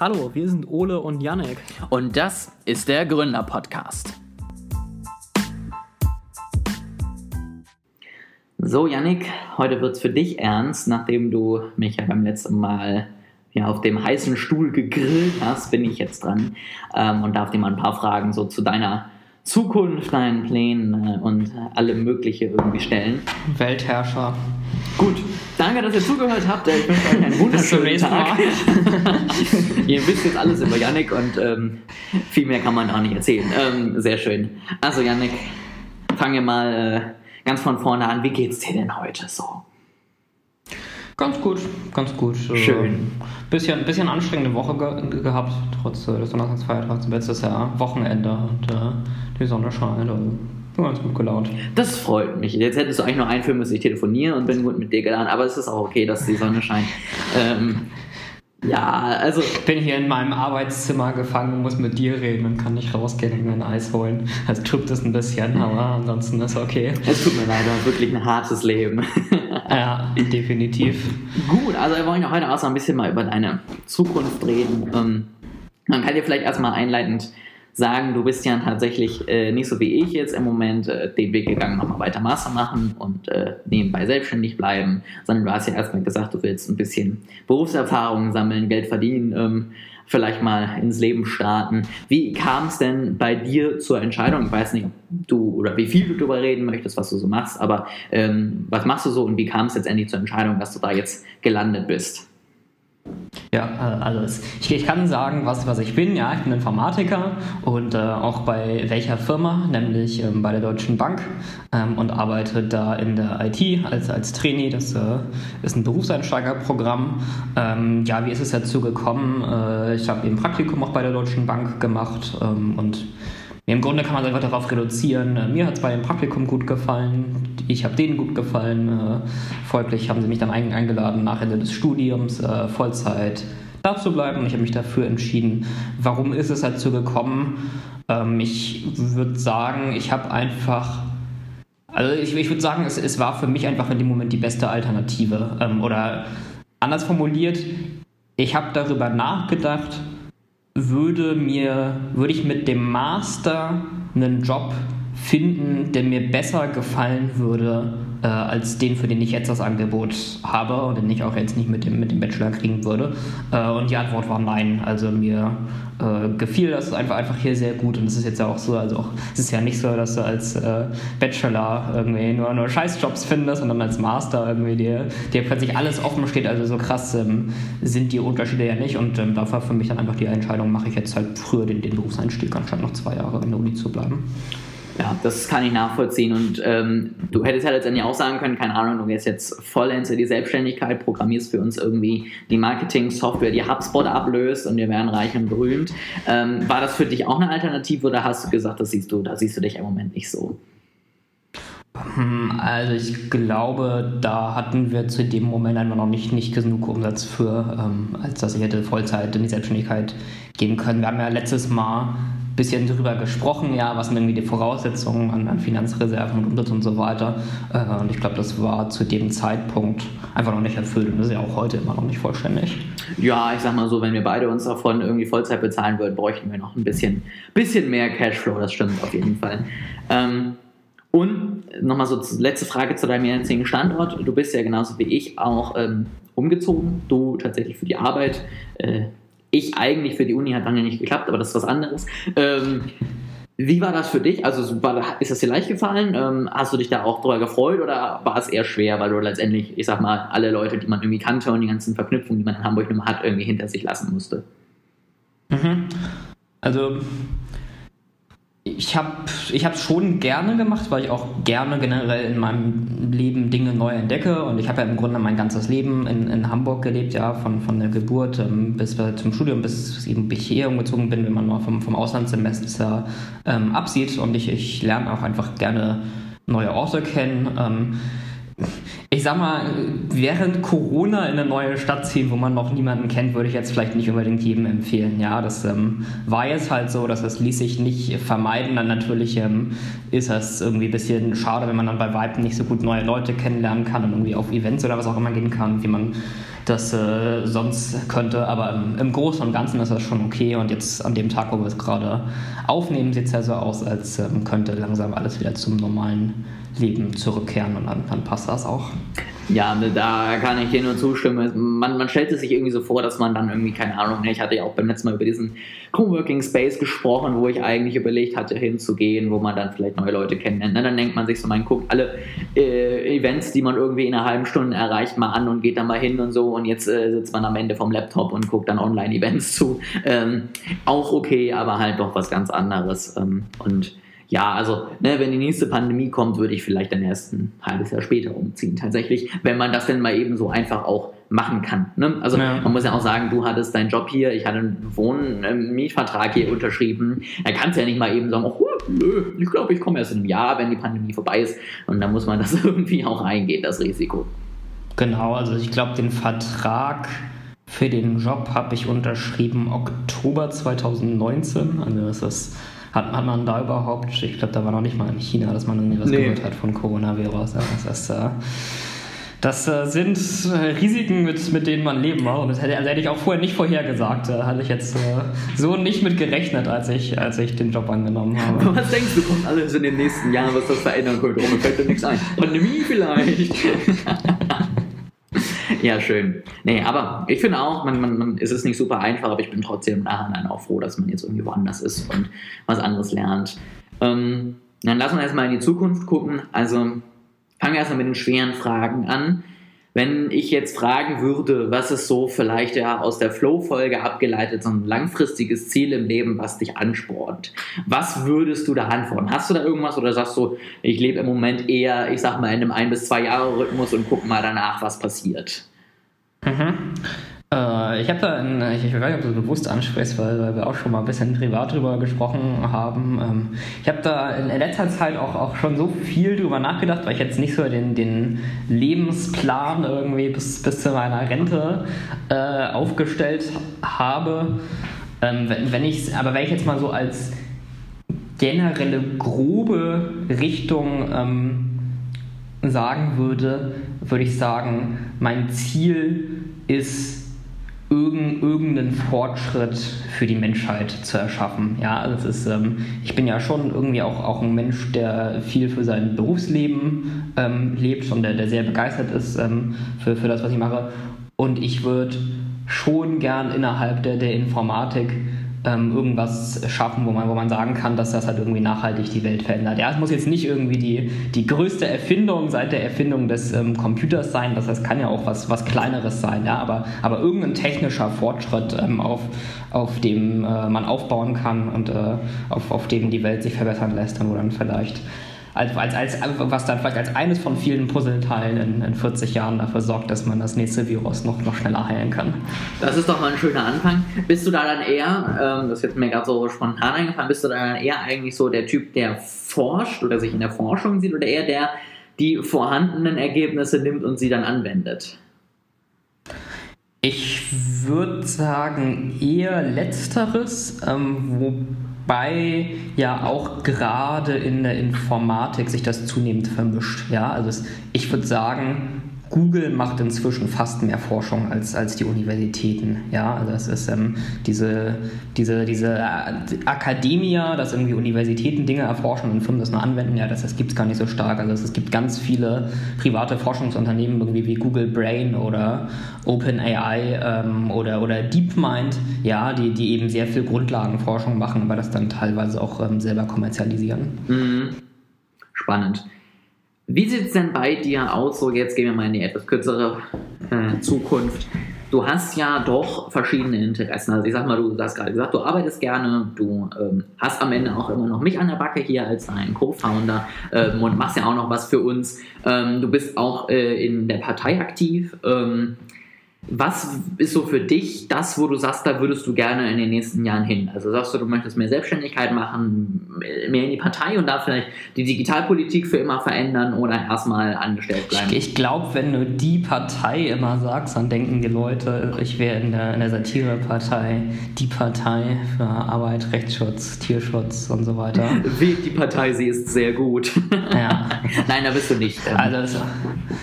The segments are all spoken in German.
Hallo, wir sind Ole und Yannick. Und das ist der Gründer-Podcast. So, Yannick, heute wird es für dich ernst, nachdem du mich ja beim letzten Mal ja, auf dem heißen Stuhl gegrillt hast, bin ich jetzt dran ähm, und darf dir mal ein paar Fragen so zu deiner Zukunft, deinen Plänen äh, und alle mögliche irgendwie stellen. Weltherrscher. Gut, danke, dass ihr zugehört habt. Ich wünsche euch einen wunderschönen Tag. ihr wisst jetzt alles über Yannick und ähm, viel mehr kann man auch nicht erzählen. Ähm, sehr schön. Also Yannick, fangen wir mal äh, ganz von vorne an. Wie geht's dir denn heute so? Ganz gut, ganz gut. Äh, Schön. Bisschen, bisschen anstrengende Woche ge gehabt, trotz äh, des Donnerstagsfeiertags. Jetzt ist ja Wochenende und äh, die Sonne scheint. Also bin ganz gut gelaunt. Das freut mich. Jetzt hättest du eigentlich noch einführen müssen, ich telefoniere und bin gut mit dir geladen, aber es ist auch okay, dass die Sonne scheint. ähm, ja, also. Ich bin hier in meinem Arbeitszimmer gefangen und muss mit dir reden und kann nicht rausgehen und mir ein Eis holen. Es tut es ein bisschen, aber ansonsten ist okay. Es tut mir leider wirklich ein hartes Leben. ja, definitiv. Gut, also wir wollen heute auch so ein bisschen mal über deine Zukunft reden. Ähm, man kann dir vielleicht erstmal einleitend sagen, du bist ja tatsächlich äh, nicht so wie ich jetzt im Moment äh, den Weg gegangen, nochmal weiter Master machen und äh, nebenbei selbstständig bleiben, sondern du hast ja erstmal gesagt, du willst ein bisschen Berufserfahrung sammeln, Geld verdienen, ähm, vielleicht mal ins Leben starten. Wie kam es denn bei dir zur Entscheidung? Ich weiß nicht, ob du oder wie viel du darüber reden möchtest, was du so machst, aber ähm, was machst du so und wie kam es letztendlich zur Entscheidung, dass du da jetzt gelandet bist? Ja, äh, alles. Ich, ich, kann sagen, was, was ich bin. Ja, ich bin Informatiker und äh, auch bei welcher Firma, nämlich ähm, bei der Deutschen Bank ähm, und arbeite da in der IT als, als Trainee. Das äh, ist ein Berufseinsteigerprogramm. Ähm, ja, wie ist es dazu gekommen? Äh, ich habe eben Praktikum auch bei der Deutschen Bank gemacht ähm, und im Grunde kann man es einfach darauf reduzieren. Äh, mir hat es bei dem Praktikum gut gefallen, ich habe denen gut gefallen. Äh, folglich haben sie mich dann eingeladen, nach Ende des Studiums äh, Vollzeit da zu bleiben. Und ich habe mich dafür entschieden. Warum ist es dazu gekommen? Ähm, ich würde sagen, ich habe einfach. Also ich, ich würde sagen, es, es, war für mich einfach in dem Moment die beste Alternative. Ähm, oder anders formuliert, ich habe darüber nachgedacht, würde mir, würde ich mit dem Master einen Job finden, der mir besser gefallen würde, äh, als den, für den ich jetzt das Angebot habe und den ich auch jetzt nicht mit dem, mit dem Bachelor kriegen würde. Äh, und die Antwort war nein. Also mir äh, gefiel das einfach, einfach hier sehr gut und es ist jetzt ja auch so, also auch, es ist ja nicht so, dass du als äh, Bachelor irgendwie nur, nur Scheißjobs findest und dann als Master irgendwie dir, dir plötzlich alles offen steht. Also so krass ähm, sind die Unterschiede ja nicht und ähm, da war für mich dann einfach die Entscheidung, mache ich jetzt halt früher den, den Berufseinstieg, anstatt noch zwei Jahre in der Uni zu bleiben. Ja, das kann ich nachvollziehen. Und ähm, du hättest ja letztendlich auch sagen können, keine Ahnung, du gehst jetzt vollends in die Selbstständigkeit, programmierst für uns irgendwie die Marketing-Software, die HubSpot ablöst und wir werden reich und berühmt. Ähm, war das für dich auch eine Alternative oder hast du gesagt, das siehst du, da siehst du dich im Moment nicht so? Hm, also ich glaube, da hatten wir zu dem Moment einfach noch nicht, nicht genug Umsatz für, ähm, als dass ich hätte Vollzeit in die Selbstständigkeit gehen können. Wir haben ja letztes Mal bisschen darüber gesprochen, ja, was sind irgendwie die Voraussetzungen an, an Finanzreserven und Umsatz und so weiter. Äh, und ich glaube, das war zu dem Zeitpunkt einfach noch nicht erfüllt und das ist ja auch heute immer noch nicht vollständig. Ja, ich sag mal so, wenn wir beide uns davon irgendwie Vollzeit bezahlen würden, bräuchten wir noch ein bisschen, bisschen mehr Cashflow, das stimmt auf jeden Fall. Ähm, und nochmal so letzte Frage zu deinem jetzigen Standort. Du bist ja genauso wie ich auch ähm, umgezogen. Du tatsächlich für die Arbeit. Äh, ich eigentlich für die Uni hat lange nicht geklappt, aber das ist was anderes. Ähm, wie war das für dich? Also war, ist das dir leicht gefallen? Ähm, hast du dich da auch drüber gefreut oder war es eher schwer, weil du letztendlich, ich sag mal, alle Leute, die man irgendwie kannte und die ganzen Verknüpfungen, die man in Hamburg nun hat, irgendwie hinter sich lassen musste? Mhm. Also ich habe es schon gerne gemacht, weil ich auch gerne generell in meinem Leben Dinge neu entdecke. Und ich habe ja im Grunde mein ganzes Leben in, in Hamburg gelebt, ja, von, von der Geburt ähm, bis zum Studium, bis eben ich hier umgezogen bin, wenn man mal vom, vom Auslandssemester ähm, absieht. Und ich, ich lerne auch einfach gerne neue Orte kennen. Ähm, ich sag mal, während Corona in eine neue Stadt ziehen, wo man noch niemanden kennt, würde ich jetzt vielleicht nicht unbedingt jedem empfehlen. Ja, das ähm, war jetzt halt so, dass das ließ sich nicht vermeiden. Dann natürlich ähm, ist das irgendwie ein bisschen schade, wenn man dann bei Weitem nicht so gut neue Leute kennenlernen kann und irgendwie auf Events oder was auch immer gehen kann, wie man das äh, sonst könnte. Aber im, im, Großen und Ganzen ist das schon okay. Und jetzt an dem Tag, wo wir es gerade aufnehmen, sieht es ja so aus, als ähm, könnte langsam alles wieder zum normalen Leben zurückkehren und dann, dann passt das auch. Ja, ne, da kann ich dir nur zustimmen. Man, man stellt es sich irgendwie so vor, dass man dann irgendwie, keine Ahnung, ne, ich hatte ja auch beim letzten Mal über diesen Coworking Space gesprochen, wo ich eigentlich überlegt hatte, hinzugehen, wo man dann vielleicht neue Leute kennenlernt. Ne, dann denkt man sich so, man guckt alle äh, Events, die man irgendwie in einer halben Stunde erreicht, mal an und geht dann mal hin und so und jetzt äh, sitzt man am Ende vom Laptop und guckt dann Online-Events zu. Ähm, auch okay, aber halt doch was ganz anderes. Ähm, und ja, also ne, wenn die nächste Pandemie kommt, würde ich vielleicht dann erst ein halbes Jahr später umziehen. Tatsächlich, wenn man das denn mal eben so einfach auch machen kann. Ne? Also ja. man muss ja auch sagen, du hattest deinen Job hier, ich hatte einen Wohn-Mietvertrag hier unterschrieben. Da kannst du ja nicht mal eben sagen, oh, nö, ich glaube, ich komme erst in einem Jahr, wenn die Pandemie vorbei ist. Und dann muss man das irgendwie auch eingehen, das Risiko. Genau, also ich glaube, den Vertrag für den Job habe ich unterschrieben Oktober 2019. Also das ist hat, hat man da überhaupt, ich glaube, da war noch nicht mal in China, dass man irgendwie was nee. gehört hat von Coronavirus. Das, äh, das äh, sind äh, Risiken, mit, mit denen man leben muss. Und das hätte, also hätte ich auch vorher nicht vorhergesagt. Da hatte ich jetzt so nicht mit gerechnet, als ich, als ich den Job angenommen habe. Was denkst du, kommt alles in den nächsten Jahren, was das verändern könnte? Oh, mir fällt dir nichts ein. Pandemie vielleicht. Ja, schön. Nee, aber ich finde auch, man, man, man, es ist nicht super einfach, aber ich bin trotzdem im Nachhinein auch froh, dass man jetzt irgendwie woanders ist und was anderes lernt. Ähm, dann lassen wir erstmal in die Zukunft gucken. Also fangen wir erstmal mit den schweren Fragen an. Wenn ich jetzt fragen würde, was ist so vielleicht ja aus der Flow-Folge abgeleitet, so ein langfristiges Ziel im Leben, was dich anspornt, was würdest du da antworten? Hast du da irgendwas oder sagst du, ich lebe im Moment eher, ich sag mal, in einem ein bis zwei Jahre Rhythmus und guck mal danach, was passiert? Mhm. Äh, ich habe da, in, ich, ich weiß nicht, ob du das bewusst ansprichst, weil, weil, wir auch schon mal ein bisschen privat drüber gesprochen haben. Ähm, ich habe da in, letzter Zeit auch, auch schon so viel drüber nachgedacht, weil ich jetzt nicht so den, den Lebensplan irgendwie bis, bis zu meiner Rente äh, aufgestellt habe. Ähm, wenn, wenn ich, aber wenn ich jetzt mal so als generelle grobe Richtung ähm, sagen würde, würde ich sagen, mein Ziel ist irgendeinen Fortschritt für die Menschheit zu erschaffen. Ja, es ist, ähm, ich bin ja schon irgendwie auch, auch ein Mensch, der viel für sein Berufsleben ähm, lebt und der, der sehr begeistert ist ähm, für, für das, was ich mache. Und ich würde schon gern innerhalb der, der Informatik ähm, irgendwas schaffen, wo man, wo man sagen kann, dass das halt irgendwie nachhaltig die Welt verändert. Ja, es muss jetzt nicht irgendwie die, die größte Erfindung seit der Erfindung des ähm, Computers sein, das heißt, kann ja auch was, was Kleineres sein, ja, aber, aber irgendein technischer Fortschritt, ähm, auf, auf dem äh, man aufbauen kann und äh, auf, auf dem die Welt sich verbessern lässt, dann wo dann vielleicht als, als, als, was dann vielleicht als eines von vielen Puzzleteilen in, in 40 Jahren dafür sorgt, dass man das nächste Virus noch, noch schneller heilen kann. Das ist doch mal ein schöner Anfang. Bist du da dann eher, ähm, das ist jetzt mir gerade so spontan eingefallen, bist du da dann eher eigentlich so der Typ, der forscht oder sich in der Forschung sieht oder eher der, die vorhandenen Ergebnisse nimmt und sie dann anwendet? Ich würde sagen eher letzteres, ähm, wo Wobei ja auch gerade in der Informatik sich das zunehmend vermischt. Ja, also es, ich würde sagen, Google macht inzwischen fast mehr Forschung als, als die Universitäten. Ja, also es ist ähm, diese, diese, diese Akademia, dass irgendwie Universitäten Dinge erforschen und Firmen das nur anwenden, ja, das, das gibt es gar nicht so stark. Also es, es gibt ganz viele private Forschungsunternehmen, irgendwie wie Google Brain oder OpenAI ähm, oder, oder DeepMind, ja, die, die eben sehr viel Grundlagenforschung machen, aber das dann teilweise auch ähm, selber kommerzialisieren. Mhm. Spannend. Wie sieht es denn bei dir aus? So, jetzt gehen wir mal in die etwas kürzere äh, Zukunft. Du hast ja doch verschiedene Interessen. Also ich sag mal, du hast gerade gesagt, du arbeitest gerne, du ähm, hast am Ende auch immer noch mich an der Backe hier als dein Co-Founder ähm, und machst ja auch noch was für uns. Ähm, du bist auch äh, in der Partei aktiv. Ähm, was ist so für dich das, wo du sagst, da würdest du gerne in den nächsten Jahren hin? Also sagst du, du möchtest mehr Selbstständigkeit machen, mehr in die Partei und da vielleicht die Digitalpolitik für immer verändern oder erstmal angestellt bleiben? Ich, ich glaube, wenn du die Partei immer sagst, dann denken die Leute, ich wäre in der, in der Satirepartei die Partei für Arbeit, Rechtsschutz, Tierschutz und so weiter. Wählt die Partei, sie ist sehr gut. Ja. Nein, da bist du nicht. Also ist,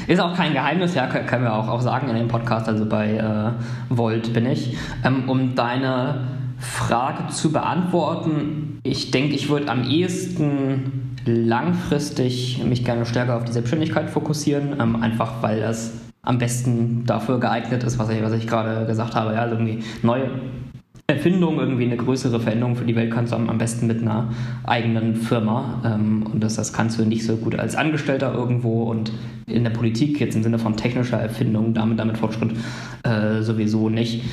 ist auch kein Geheimnis, ja, können wir auch, auch sagen in dem Podcast. Also bei äh, Volt bin ich. Ähm, um deine Frage zu beantworten, ich denke, ich würde am ehesten langfristig mich gerne stärker auf die Selbstständigkeit fokussieren, ähm, einfach weil das am besten dafür geeignet ist, was ich, was ich gerade gesagt habe. Ja, also irgendwie neue Erfindung, irgendwie eine größere Veränderung für die Welt kannst du am, besten mit einer eigenen Firma. Ähm, und das, das kannst du nicht so gut als Angestellter irgendwo und in der Politik, jetzt im Sinne von technischer Erfindung, damit, damit Fortschritt äh, sowieso nicht.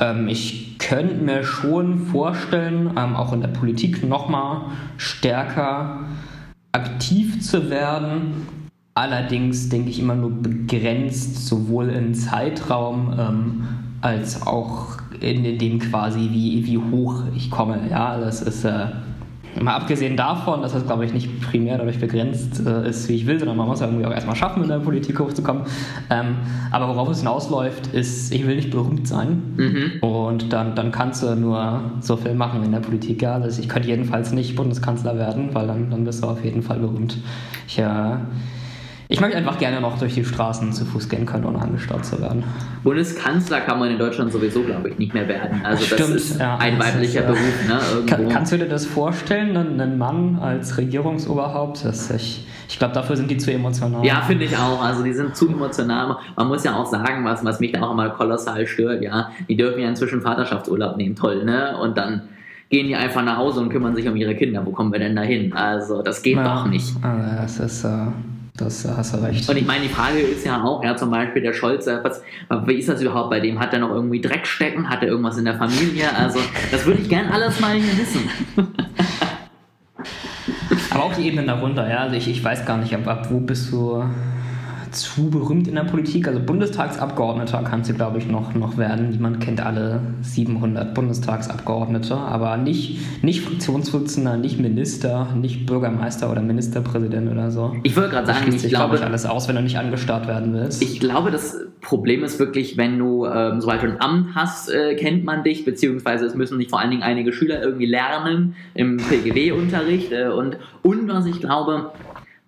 Ähm, ich könnte mir schon vorstellen, ähm, auch in der Politik nochmal stärker aktiv zu werden. Allerdings denke ich immer nur begrenzt, sowohl im Zeitraum als auch in dem quasi, wie, wie hoch ich komme. Ja, das ist äh, mal abgesehen davon, dass das, glaube ich, nicht primär dadurch begrenzt äh, ist, wie ich will, sondern man muss ja irgendwie auch erstmal schaffen, in der Politik hochzukommen. Ähm, aber worauf es hinausläuft, ist, ich will nicht berühmt sein. Mhm. Und dann, dann kannst du nur so viel machen in der Politik. Ja? Also ich könnte jedenfalls nicht Bundeskanzler werden, weil dann, dann bist du auf jeden Fall berühmt. Ich, äh, ich möchte einfach gerne noch durch die Straßen zu Fuß gehen können, ohne angestarrt zu werden. Bundeskanzler kann man in Deutschland sowieso, glaube ich, nicht mehr werden. Also das Stimmt, ist ja, ein weiblicher ist, Beruf. Ne, kann, kannst du dir das vorstellen, einen Mann als Regierungsoberhaupt? Das ich ich glaube, dafür sind die zu emotional. Ja, finde ich auch. Also die sind zu emotional. Man muss ja auch sagen, was, was mich da auch immer kolossal stört, ja. Die dürfen ja inzwischen Vaterschaftsurlaub nehmen, toll, ne? Und dann gehen die einfach nach Hause und kümmern sich um ihre Kinder. Wo kommen wir denn da hin? Also das geht ja, doch nicht. Also das ist... Uh das hast du recht. Und ich meine, die Frage ist ja auch, ja, zum Beispiel der Scholz, äh, was, wie ist das überhaupt bei dem? Hat er noch irgendwie Dreck stecken? Hat er irgendwas in der Familie? Also, das würde ich gern alles mal hier wissen. Aber auch die Ebenen darunter, ja. Also ich, ich weiß gar nicht, ab, ab wo bist du zu berühmt in der Politik. Also Bundestagsabgeordneter kannst du, glaube ich, noch, noch werden. Niemand kennt alle 700 Bundestagsabgeordnete, aber nicht, nicht Fraktionsvorsitzender, nicht Minister, nicht Bürgermeister oder Ministerpräsident oder so. Ich wollte gerade sagen, ich glaube, glaube ich, alles aus, wenn du nicht angestarrt werden willst. Ich glaube, das Problem ist wirklich, wenn du, ähm, sobald du ein Amt hast, äh, kennt man dich, beziehungsweise es müssen nicht vor allen Dingen einige Schüler irgendwie lernen im PGW-Unterricht. Äh, und, und was ich glaube,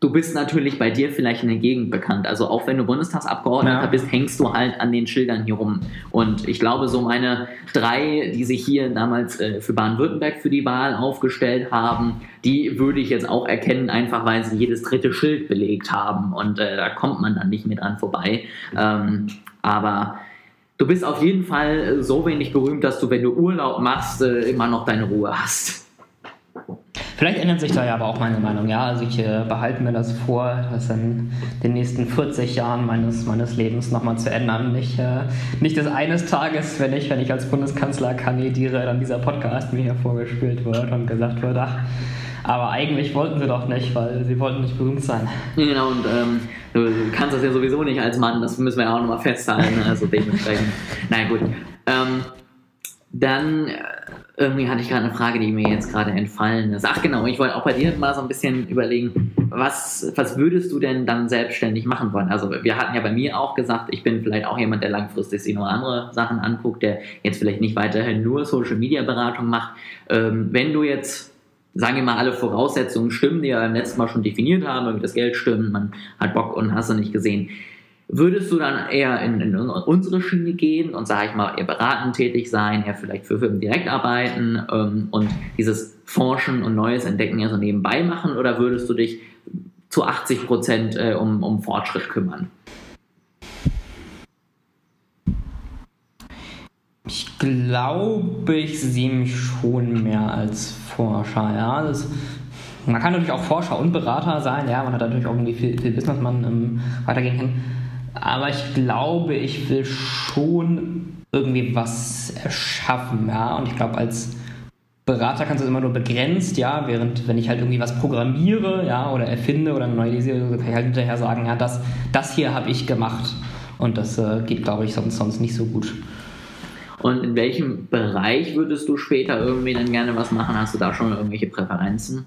du bist natürlich bei dir vielleicht in der Gegend bekannt. Also auch wenn du Bundestagsabgeordneter ja. bist, hängst du halt an den Schildern hier rum. Und ich glaube, so meine drei, die sich hier damals äh, für Baden-Württemberg für die Wahl aufgestellt haben, die würde ich jetzt auch erkennen, einfach weil sie jedes dritte Schild belegt haben. Und äh, da kommt man dann nicht mehr dran vorbei. Ähm, aber du bist auf jeden Fall so wenig berühmt, dass du, wenn du Urlaub machst, äh, immer noch deine Ruhe hast. Vielleicht ändert sich da ja aber auch meine Meinung. Ja, also ich äh, behalte mir das vor, das in den nächsten 40 Jahren meines, meines Lebens nochmal zu ändern. Nicht, äh, nicht des eines Tages, wenn ich, wenn ich als Bundeskanzler kandidiere, dann dieser Podcast mir hier vorgespielt wird und gesagt wird, ach, aber eigentlich wollten sie doch nicht, weil sie wollten nicht berühmt sein. Genau, und ähm, du, kannst das ja sowieso nicht als Mann, das müssen wir ja auch nochmal festhalten. Also dementsprechend, na gut. Ähm, dann äh, irgendwie hatte ich gerade eine Frage, die mir jetzt gerade entfallen ist. Ach genau, ich wollte auch bei dir mal so ein bisschen überlegen, was, was würdest du denn dann selbstständig machen wollen? Also wir hatten ja bei mir auch gesagt, ich bin vielleicht auch jemand, der langfristig sich noch andere Sachen anguckt, der jetzt vielleicht nicht weiterhin nur Social-Media-Beratung macht. Ähm, wenn du jetzt sagen wir mal, alle Voraussetzungen stimmen, die wir beim letzten Mal schon definiert haben, das Geld stimmt, man hat Bock und hast du nicht gesehen. Würdest du dann eher in, in unsere Schiene gehen und, sage ich mal, eher beratend tätig sein, eher vielleicht für Firmen direkt arbeiten ähm, und dieses Forschen und Neues entdecken eher so nebenbei machen oder würdest du dich zu 80 Prozent äh, um, um Fortschritt kümmern? Ich glaube, ich sehe mich schon mehr als Forscher. Ja? Das, man kann natürlich auch Forscher und Berater sein. Ja, man hat natürlich auch irgendwie viel, viel man ähm, weitergehen kann. Aber ich glaube, ich will schon irgendwie was erschaffen, ja. Und ich glaube, als Berater kannst du es immer nur begrenzt, ja, während wenn ich halt irgendwie was programmiere, ja, oder erfinde oder eine neue Idee, kann ich halt hinterher sagen, ja, das, das hier habe ich gemacht. Und das äh, geht, glaube ich, sonst, sonst nicht so gut. Und in welchem Bereich würdest du später irgendwie dann gerne was machen? Hast du da schon irgendwelche Präferenzen?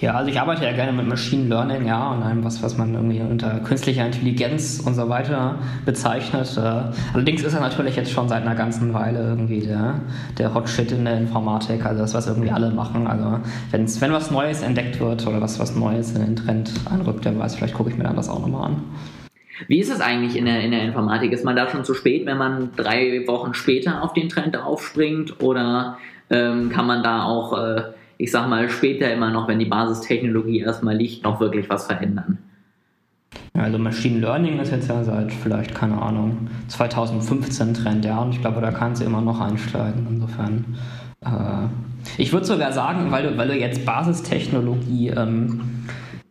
Ja, also ich arbeite ja gerne mit Machine Learning, ja, und allem, was, was man irgendwie unter künstlicher Intelligenz und so weiter bezeichnet. Äh, allerdings ist er natürlich jetzt schon seit einer ganzen Weile irgendwie der, der Hotshit in der Informatik, also das, was irgendwie alle machen. Also wenn's, wenn was Neues entdeckt wird oder was, was Neues in den Trend einrückt, der weiß, vielleicht gucke ich mir dann das auch nochmal an. Wie ist es eigentlich in der, in der Informatik? Ist man da schon zu spät, wenn man drei Wochen später auf den Trend aufspringt? Oder ähm, kann man da auch, äh, ich sag mal, später immer noch, wenn die Basistechnologie erstmal liegt, noch wirklich was verändern? Also Machine Learning ist jetzt ja seit vielleicht, keine Ahnung, 2015 Trend, ja, und ich glaube, da kannst du immer noch einsteigen. Insofern. Äh, ich würde sogar sagen, weil du, weil du jetzt Basistechnologie ähm,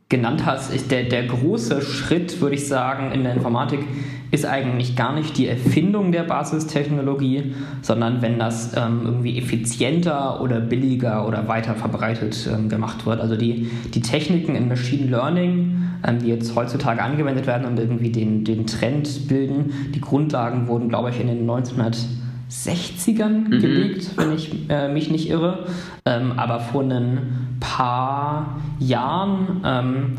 genannt hast, ist der, der große Schritt, würde ich sagen, in der Informatik ist eigentlich gar nicht die Erfindung der Basistechnologie, sondern wenn das ähm, irgendwie effizienter oder billiger oder weiter verbreitet ähm, gemacht wird. Also die, die Techniken in Machine Learning, ähm, die jetzt heutzutage angewendet werden und irgendwie den, den Trend bilden, die Grundlagen wurden, glaube ich, in den 1960ern mhm. gelegt, wenn ich äh, mich nicht irre. Ähm, aber vor ein paar Jahren ähm,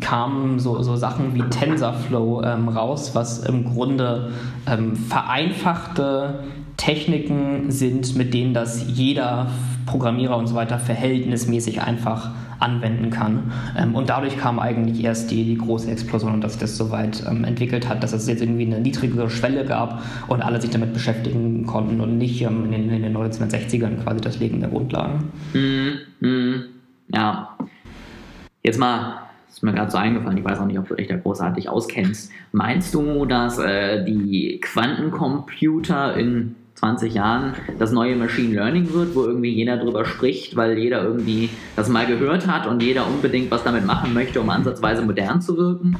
kamen so, so Sachen wie TensorFlow ähm, raus, was im Grunde ähm, vereinfachte Techniken sind, mit denen das jeder Programmierer und so weiter verhältnismäßig einfach anwenden kann. Ähm, und dadurch kam eigentlich erst die, die große Explosion und dass sich das so weit ähm, entwickelt hat, dass es jetzt irgendwie eine niedrigere Schwelle gab und alle sich damit beschäftigen konnten und nicht ähm, in, den, in den 1960ern quasi das Legen der Grundlagen. Mm, mm, ja. Jetzt mal ist mir gerade so eingefallen, ich weiß auch nicht, ob du dich da großartig auskennst. Meinst du, dass äh, die Quantencomputer in 20 Jahren das neue Machine Learning wird, wo irgendwie jeder drüber spricht, weil jeder irgendwie das mal gehört hat und jeder unbedingt was damit machen möchte, um ansatzweise modern zu wirken?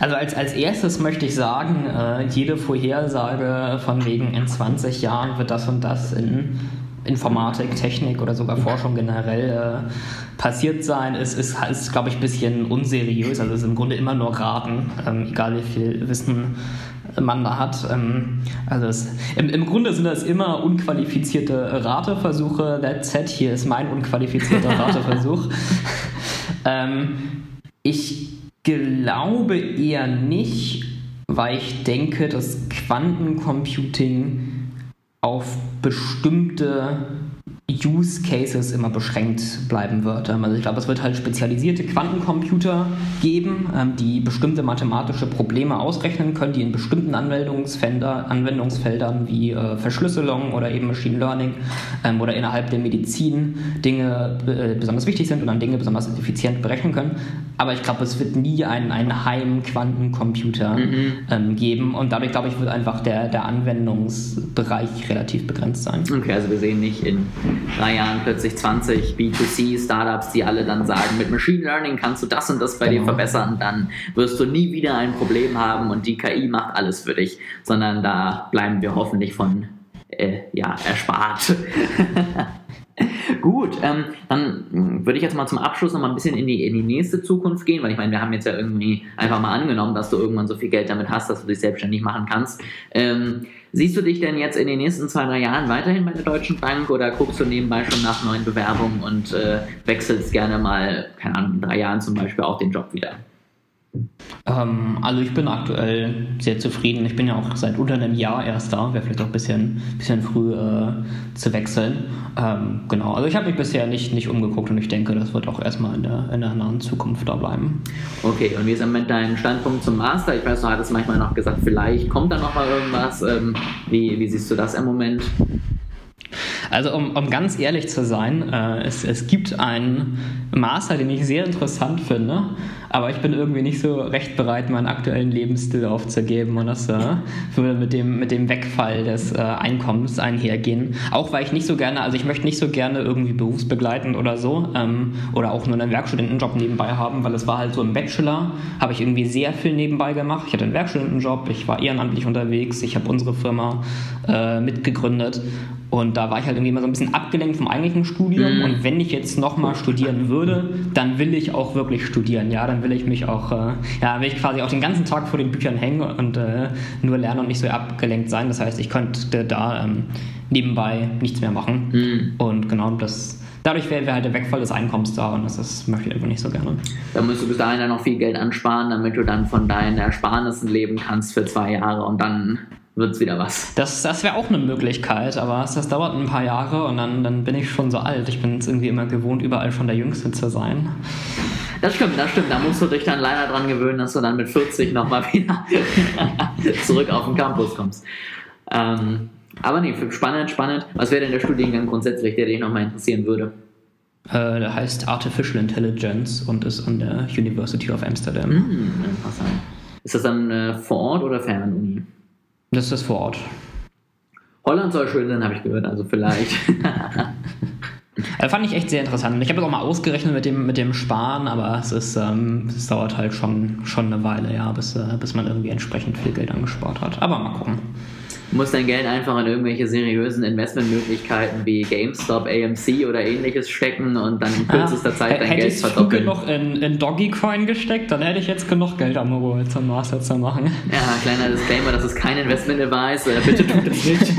Also als, als erstes möchte ich sagen, äh, jede Vorhersage von wegen in 20 Jahren wird das und das in Informatik, Technik oder sogar Forschung generell äh, passiert sein, ist, ist, ist glaube ich, ein bisschen unseriös. Also es ist im Grunde immer nur Raten, ähm, egal wie viel Wissen man da hat. Ähm, also es, im, im Grunde sind das immer unqualifizierte Rateversuche. That said, hier ist mein unqualifizierter Rateversuch. ähm, ich glaube eher nicht, weil ich denke, dass Quantencomputing auf bestimmte Use Cases immer beschränkt bleiben wird. Ähm, also ich glaube, es wird halt spezialisierte Quantencomputer geben, ähm, die bestimmte mathematische Probleme ausrechnen können, die in bestimmten Anwendungsfelder, Anwendungsfeldern wie äh, Verschlüsselung oder eben Machine Learning ähm, oder innerhalb der Medizin Dinge äh, besonders wichtig sind und dann Dinge besonders effizient berechnen können. Aber ich glaube, es wird nie einen, einen Heim-Quantencomputer mhm. geben und dadurch, glaube ich, wird einfach der, der Anwendungsbereich relativ begrenzt sein. Okay, also wir sehen nicht in drei Jahren plötzlich 20 B2C-Startups, die alle dann sagen, mit Machine Learning kannst du das und das bei genau. dir verbessern, dann wirst du nie wieder ein Problem haben und die KI macht alles für dich, sondern da bleiben wir hoffentlich von äh, ja, erspart. Gut, ähm, dann würde ich jetzt mal zum Abschluss noch mal ein bisschen in die, in die nächste Zukunft gehen, weil ich meine, wir haben jetzt ja irgendwie einfach mal angenommen, dass du irgendwann so viel Geld damit hast, dass du dich selbstständig machen kannst. Ähm, Siehst du dich denn jetzt in den nächsten zwei, drei Jahren weiterhin bei der Deutschen Bank oder guckst du nebenbei schon nach neuen Bewerbungen und äh, wechselst gerne mal, keine Ahnung, in drei Jahren zum Beispiel auch den Job wieder? Ähm, also ich bin aktuell sehr zufrieden. Ich bin ja auch seit unter einem Jahr erst da, wäre vielleicht auch ein bisschen, bisschen früh äh, zu wechseln. Ähm, genau, also ich habe mich bisher nicht, nicht umgeguckt und ich denke, das wird auch erstmal in der, in der nahen Zukunft da bleiben. Okay, und wie ist mit deinem Standpunkt zum Master? Ich weiß, du hattest manchmal noch gesagt, vielleicht kommt da noch mal irgendwas. Ähm, wie, wie siehst du das im Moment? Also um, um ganz ehrlich zu sein, äh, es, es gibt einen Master, den ich sehr interessant finde, aber ich bin irgendwie nicht so recht bereit, meinen aktuellen Lebensstil aufzugeben und das äh, würde mit dem, mit dem Wegfall des äh, Einkommens einhergehen. Auch weil ich nicht so gerne, also ich möchte nicht so gerne irgendwie berufsbegleitend oder so ähm, oder auch nur einen Werkstudentenjob nebenbei haben, weil es war halt so im Bachelor, habe ich irgendwie sehr viel nebenbei gemacht. Ich hatte einen Werkstudentenjob, ich war ehrenamtlich unterwegs, ich habe unsere Firma äh, mitgegründet und da war ich halt irgendwie immer so ein bisschen abgelenkt vom eigentlichen Studium. Mhm. Und wenn ich jetzt nochmal studieren würde, dann will ich auch wirklich studieren. Ja, dann will ich mich auch, äh, ja, will ich quasi auch den ganzen Tag vor den Büchern hängen und äh, nur lernen und nicht so abgelenkt sein. Das heißt, ich könnte da ähm, nebenbei nichts mehr machen. Mhm. Und genau das. Dadurch wäre wär halt der Wegfall des Einkommens da und das, das möchte ich einfach nicht so gerne. Da musst du bis dahin dann noch viel Geld ansparen, damit du dann von deinen Ersparnissen leben kannst für zwei Jahre und dann wird es wieder was. Das, das wäre auch eine Möglichkeit, aber das, das dauert ein paar Jahre und dann, dann bin ich schon so alt. Ich bin es irgendwie immer gewohnt, überall schon der Jüngste zu sein. Das stimmt, das stimmt. Da musst du dich dann leider dran gewöhnen, dass du dann mit 40 nochmal wieder zurück auf den Campus kommst. Ähm, aber nee, spannend, spannend. Was wäre denn der Studiengang grundsätzlich, der dich nochmal interessieren würde? Äh, der heißt Artificial Intelligence und ist an der University of Amsterdam. Hm, interessant. Ist das dann äh, vor Ort oder Fernuni? Das ist vor Ort. Holland soll schön sein, habe ich gehört, also vielleicht. äh, fand ich echt sehr interessant. Ich habe es auch mal ausgerechnet mit dem, mit dem Sparen, aber es, ist, ähm, es dauert halt schon, schon eine Weile, ja, bis, äh, bis man irgendwie entsprechend viel Geld angespart hat. Aber mal gucken. Du musst dein Geld einfach in irgendwelche seriösen Investmentmöglichkeiten wie GameStop, AMC oder ähnliches stecken und dann in kürzester ah, Zeit dein hätte Geld verdoppeln. Hätte ich genug in, in Dogecoin gesteckt, dann hätte ich jetzt genug Geld am Mobile zum Master zu machen. Ja, kleiner Disclaimer, das ist kein Investment-Advice, äh, bitte tut es nicht.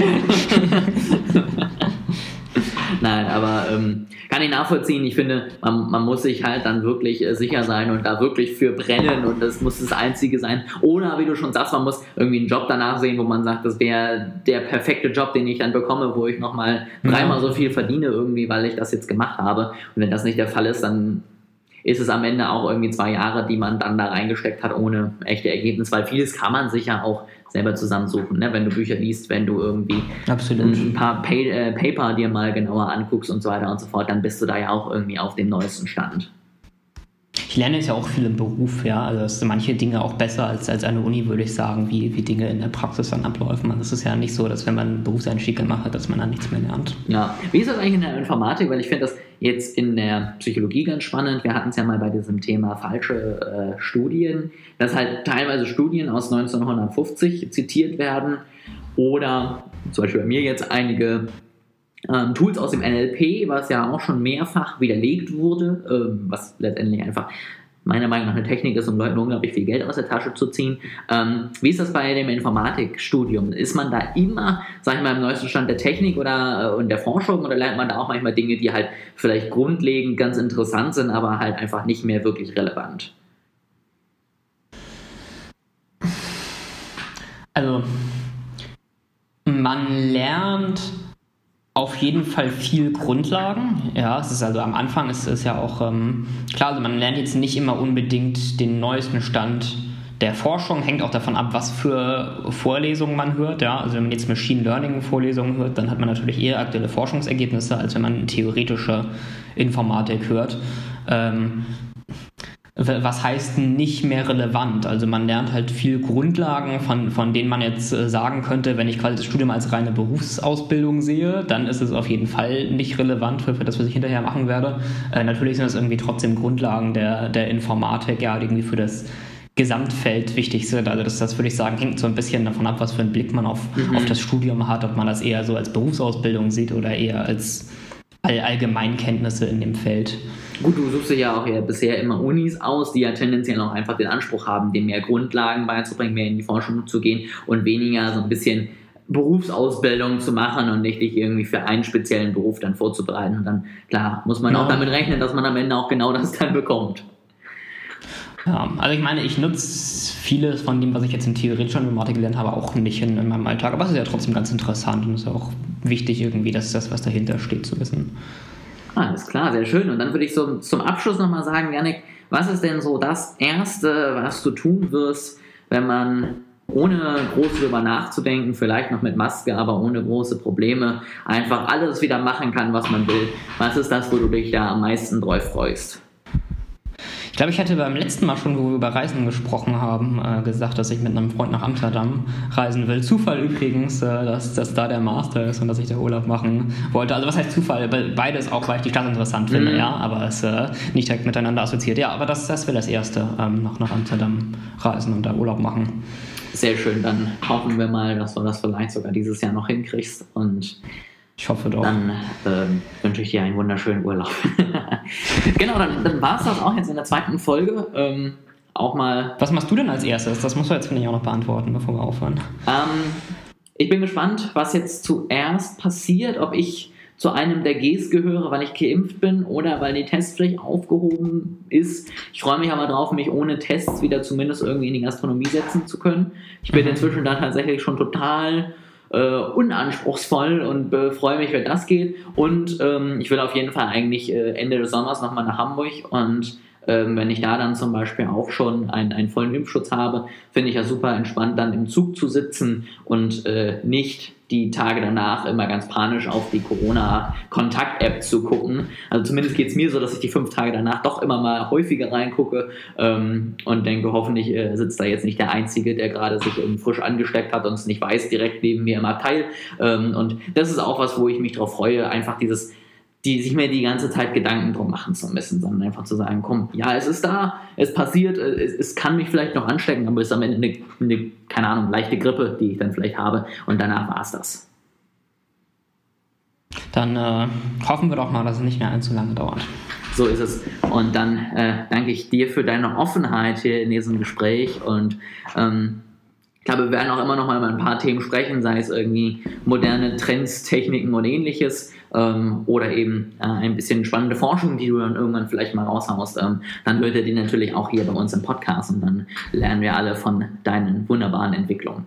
Nein, aber ähm, kann ich nachvollziehen. Ich finde, man, man muss sich halt dann wirklich äh, sicher sein und da wirklich für brennen und das muss das Einzige sein. Oder, wie du schon sagst, man muss irgendwie einen Job danach sehen, wo man sagt, das wäre der perfekte Job, den ich dann bekomme, wo ich nochmal dreimal so viel verdiene irgendwie, weil ich das jetzt gemacht habe. Und wenn das nicht der Fall ist, dann ist es am Ende auch irgendwie zwei Jahre, die man dann da reingesteckt hat, ohne echte Ergebnisse, weil vieles kann man sich ja auch selber zusammensuchen, ne? wenn du Bücher liest, wenn du irgendwie Absolut. ein paar Pay äh, Paper dir mal genauer anguckst und so weiter und so fort, dann bist du da ja auch irgendwie auf dem neuesten Stand. Ich lerne jetzt ja auch viel im Beruf, ja. Also es sind manche Dinge auch besser als, als eine Uni, würde ich sagen, wie, wie Dinge in der Praxis dann abläufen. Also es ist ja nicht so, dass wenn man einen Berufseinstieg gemacht hat, dass man dann nichts mehr lernt. Ja. Wie ist das eigentlich in der Informatik? Weil ich finde das jetzt in der Psychologie ganz spannend. Wir hatten es ja mal bei diesem Thema falsche äh, Studien, dass halt teilweise Studien aus 1950 zitiert werden oder zum Beispiel bei mir jetzt einige ähm, Tools aus dem NLP, was ja auch schon mehrfach widerlegt wurde, ähm, was letztendlich einfach meiner Meinung nach eine Technik ist, um Leuten unglaublich viel Geld aus der Tasche zu ziehen. Ähm, wie ist das bei dem Informatikstudium? Ist man da immer, sag ich mal, im neuesten Stand der Technik oder äh, und der Forschung oder lernt man da auch manchmal Dinge, die halt vielleicht grundlegend ganz interessant sind, aber halt einfach nicht mehr wirklich relevant? Also, man lernt auf jeden Fall viel Grundlagen. Ja, es ist also am Anfang ist es ja auch ähm, klar, also man lernt jetzt nicht immer unbedingt den neuesten Stand der Forschung, hängt auch davon ab, was für Vorlesungen man hört. Ja, also wenn man jetzt Machine Learning Vorlesungen hört, dann hat man natürlich eher aktuelle Forschungsergebnisse, als wenn man theoretische Informatik hört. Ähm, was heißt nicht mehr relevant? Also man lernt halt viel Grundlagen, von, von denen man jetzt äh, sagen könnte, wenn ich quasi das Studium als reine Berufsausbildung sehe, dann ist es auf jeden Fall nicht relevant für, für das, was ich hinterher machen werde. Äh, natürlich sind das irgendwie trotzdem Grundlagen der, der Informatik, ja, die irgendwie für das Gesamtfeld wichtig sind. Also das, das würde ich sagen, hängt so ein bisschen davon ab, was für einen Blick man auf, mhm. auf das Studium hat, ob man das eher so als Berufsausbildung sieht oder eher als All Allgemeinkenntnisse in dem Feld. Gut, du suchst dir ja auch ja bisher immer Unis aus, die ja tendenziell auch einfach den Anspruch haben, dem mehr Grundlagen beizubringen, mehr in die Forschung zu gehen und weniger so ein bisschen Berufsausbildung zu machen und nicht dich irgendwie für einen speziellen Beruf dann vorzubereiten. Und dann, klar, muss man ja. auch damit rechnen, dass man am Ende auch genau das dann bekommt. Ja, also ich meine, ich nutze vieles von dem, was ich jetzt in theoretischer Informatik gelernt habe, auch nicht in, in, meinem Alltag. Aber es ist ja trotzdem ganz interessant und es ist auch wichtig irgendwie, dass das, was dahinter steht, zu wissen. Alles klar, sehr schön. Und dann würde ich so zum Abschluss nochmal sagen, Janik, was ist denn so das Erste, was du tun wirst, wenn man ohne groß drüber nachzudenken, vielleicht noch mit Maske, aber ohne große Probleme, einfach alles wieder machen kann, was man will. Was ist das, wo du dich da am meisten drauf freust? Ich glaube, ich hatte beim letzten Mal schon, wo wir über Reisen gesprochen haben, äh, gesagt, dass ich mit einem Freund nach Amsterdam reisen will. Zufall übrigens, äh, dass, dass da der Master ist und dass ich da Urlaub machen wollte. Also was heißt Zufall? Beides auch, weil ich die Stadt interessant finde, mhm. ja, aber es äh, nicht direkt miteinander assoziiert. Ja, aber das, das wäre das Erste, ähm, nach, nach Amsterdam reisen und da Urlaub machen. Sehr schön, dann hoffen wir mal, dass du das vielleicht sogar dieses Jahr noch hinkriegst und ich hoffe doch. Dann äh, wünsche ich dir einen wunderschönen Urlaub. genau, dann, dann war es das auch jetzt in der zweiten Folge. Ähm, auch mal. Was machst du denn als erstes? Das musst du jetzt, finde ich, auch noch beantworten, bevor wir aufhören. Ähm, ich bin gespannt, was jetzt zuerst passiert, ob ich zu einem der Gs gehöre, weil ich geimpft bin oder weil die Testpflicht aufgehoben ist. Ich freue mich aber drauf, mich ohne Tests wieder zumindest irgendwie in die Gastronomie setzen zu können. Ich bin mhm. inzwischen da tatsächlich schon total äh, unanspruchsvoll und äh, freue mich, wenn das geht. Und ähm, ich will auf jeden Fall eigentlich äh, Ende des Sommers nochmal nach Hamburg und ähm, wenn ich da dann zum Beispiel auch schon einen, einen vollen Impfschutz habe, finde ich ja super entspannt, dann im Zug zu sitzen und äh, nicht die Tage danach immer ganz panisch auf die Corona-Kontakt-App zu gucken. Also zumindest geht es mir so, dass ich die fünf Tage danach doch immer mal häufiger reingucke ähm, und denke, hoffentlich äh, sitzt da jetzt nicht der Einzige, der gerade sich irgendwie frisch angesteckt hat und es nicht weiß, direkt neben mir im Abteil. Ähm, und das ist auch was, wo ich mich darauf freue, einfach dieses die sich mir die ganze Zeit Gedanken drum machen zu müssen, sondern einfach zu sagen, komm, ja, es ist da, es passiert, es, es kann mich vielleicht noch anstecken, aber es ist am Ende eine, eine, keine Ahnung, leichte Grippe, die ich dann vielleicht habe und danach war es das. Dann äh, hoffen wir doch mal, dass es nicht mehr allzu lange dauert. So ist es. Und dann äh, danke ich dir für deine Offenheit hier in diesem Gespräch und ähm, ich glaube, wir werden auch immer noch mal über ein paar Themen sprechen, sei es irgendwie moderne Trends, Techniken und ähnliches ähm, oder eben äh, ein bisschen spannende Forschung, die du dann irgendwann vielleicht mal raushaust. Ähm, dann hört ihr die natürlich auch hier bei uns im Podcast und dann lernen wir alle von deinen wunderbaren Entwicklungen.